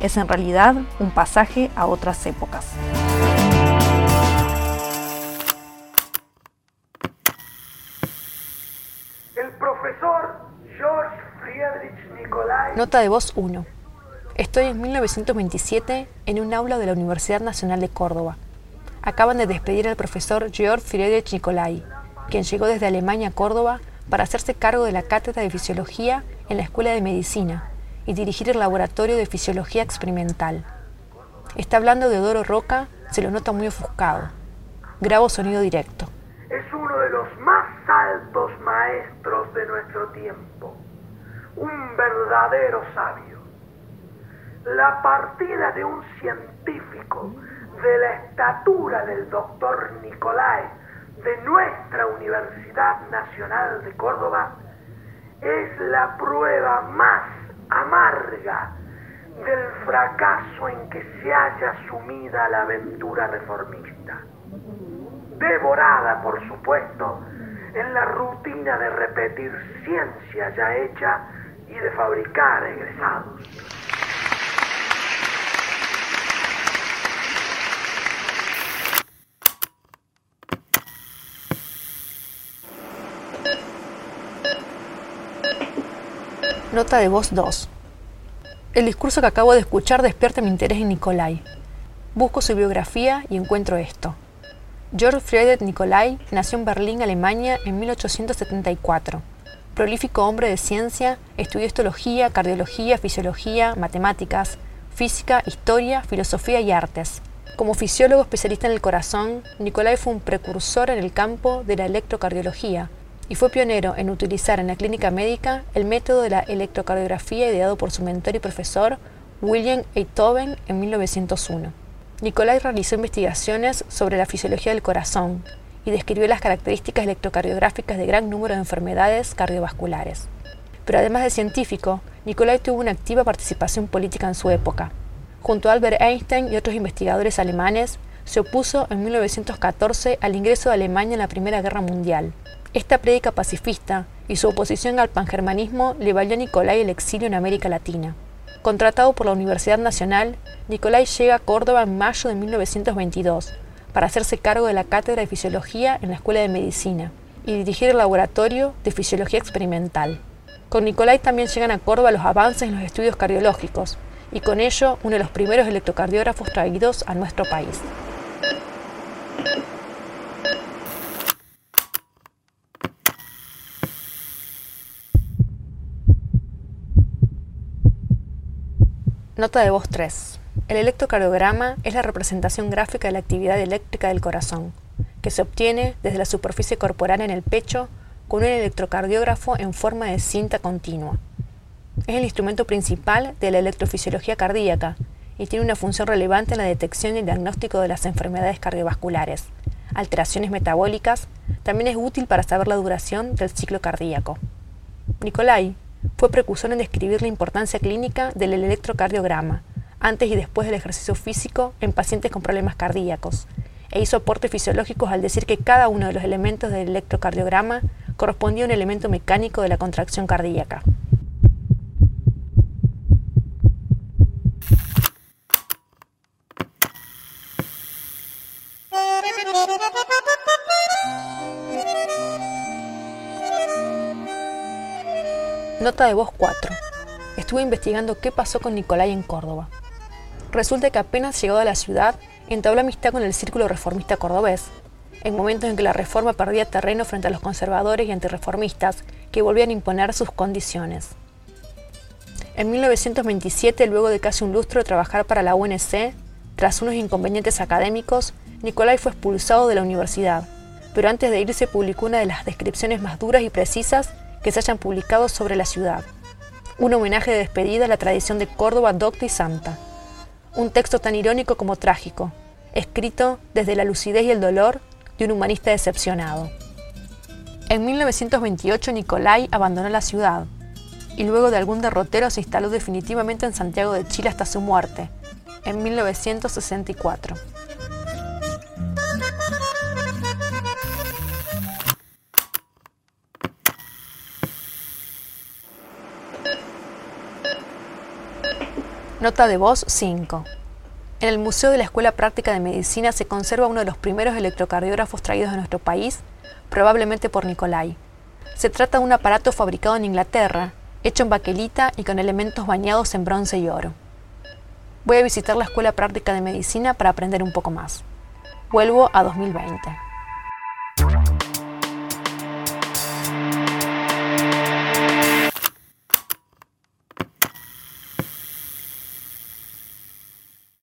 es en realidad un pasaje a otras épocas. El profesor George Friedrich Nicolai. Nota de voz 1. Estoy en 1927 en un aula de la Universidad Nacional de Córdoba acaban de despedir al profesor Georg Friedrich Nicolai, quien llegó desde Alemania a Córdoba para hacerse cargo de la cátedra de fisiología en la Escuela de Medicina y dirigir el laboratorio de fisiología experimental. Está hablando de Odoro Roca, se lo nota muy ofuscado. Grabo sonido directo. Es uno de los más altos maestros de nuestro tiempo, un verdadero sabio. La partida de un científico de la estatura del doctor Nicolai de nuestra Universidad Nacional de Córdoba es la prueba más amarga del fracaso en que se haya sumida la aventura reformista. Devorada, por supuesto, en la rutina de repetir ciencia ya hecha y de fabricar egresados. Nota de voz 2. El discurso que acabo de escuchar despierta mi interés en Nicolai. Busco su biografía y encuentro esto. Georg Friedrich Nicolai nació en Berlín, Alemania, en 1874. Prolífico hombre de ciencia, estudió histología, cardiología, fisiología, matemáticas, física, historia, filosofía y artes. Como fisiólogo especialista en el corazón, Nicolai fue un precursor en el campo de la electrocardiología, y fue pionero en utilizar en la clínica médica el método de la electrocardiografía ideado por su mentor y profesor William Einthoven en 1901. Nicolai realizó investigaciones sobre la fisiología del corazón y describió las características electrocardiográficas de gran número de enfermedades cardiovasculares. Pero además de científico, Nicolai tuvo una activa participación política en su época. Junto a Albert Einstein y otros investigadores alemanes, se opuso en 1914 al ingreso de Alemania en la Primera Guerra Mundial esta prédica pacifista y su oposición al pangermanismo le valió a Nicolai el exilio en América Latina. Contratado por la Universidad Nacional, Nicolai llega a Córdoba en mayo de 1922 para hacerse cargo de la cátedra de fisiología en la Escuela de Medicina y dirigir el laboratorio de fisiología experimental. Con Nicolai también llegan a Córdoba los avances en los estudios cardiológicos y con ello uno de los primeros electrocardiógrafos traídos a nuestro país. Nota de voz 3. El electrocardiograma es la representación gráfica de la actividad eléctrica del corazón, que se obtiene desde la superficie corporal en el pecho con un electrocardiógrafo en forma de cinta continua. Es el instrumento principal de la electrofisiología cardíaca y tiene una función relevante en la detección y diagnóstico de las enfermedades cardiovasculares, alteraciones metabólicas, también es útil para saber la duración del ciclo cardíaco. Nicolai, fue precursor en describir la importancia clínica del electrocardiograma, antes y después del ejercicio físico en pacientes con problemas cardíacos, e hizo aportes fisiológicos al decir que cada uno de los elementos del electrocardiograma correspondía a un elemento mecánico de la contracción cardíaca. Nota de voz 4. Estuve investigando qué pasó con Nicolai en Córdoba. Resulta que apenas llegado a la ciudad, entabló amistad con el círculo reformista cordobés, en momentos en que la reforma perdía terreno frente a los conservadores y antirreformistas que volvían a imponer sus condiciones. En 1927, luego de casi un lustro trabajar para la UNC, tras unos inconvenientes académicos, Nicolai fue expulsado de la universidad, pero antes de irse publicó una de las descripciones más duras y precisas que se hayan publicado sobre la ciudad. Un homenaje de despedida a la tradición de Córdoba docta y santa. Un texto tan irónico como trágico, escrito desde la lucidez y el dolor de un humanista decepcionado. En 1928 Nicolai abandonó la ciudad y luego de algún derrotero se instaló definitivamente en Santiago de Chile hasta su muerte, en 1964. Nota de voz 5. En el Museo de la Escuela Práctica de Medicina se conserva uno de los primeros electrocardiógrafos traídos de nuestro país, probablemente por Nicolai. Se trata de un aparato fabricado en Inglaterra, hecho en baquelita y con elementos bañados en bronce y oro. Voy a visitar la Escuela Práctica de Medicina para aprender un poco más. Vuelvo a 2020.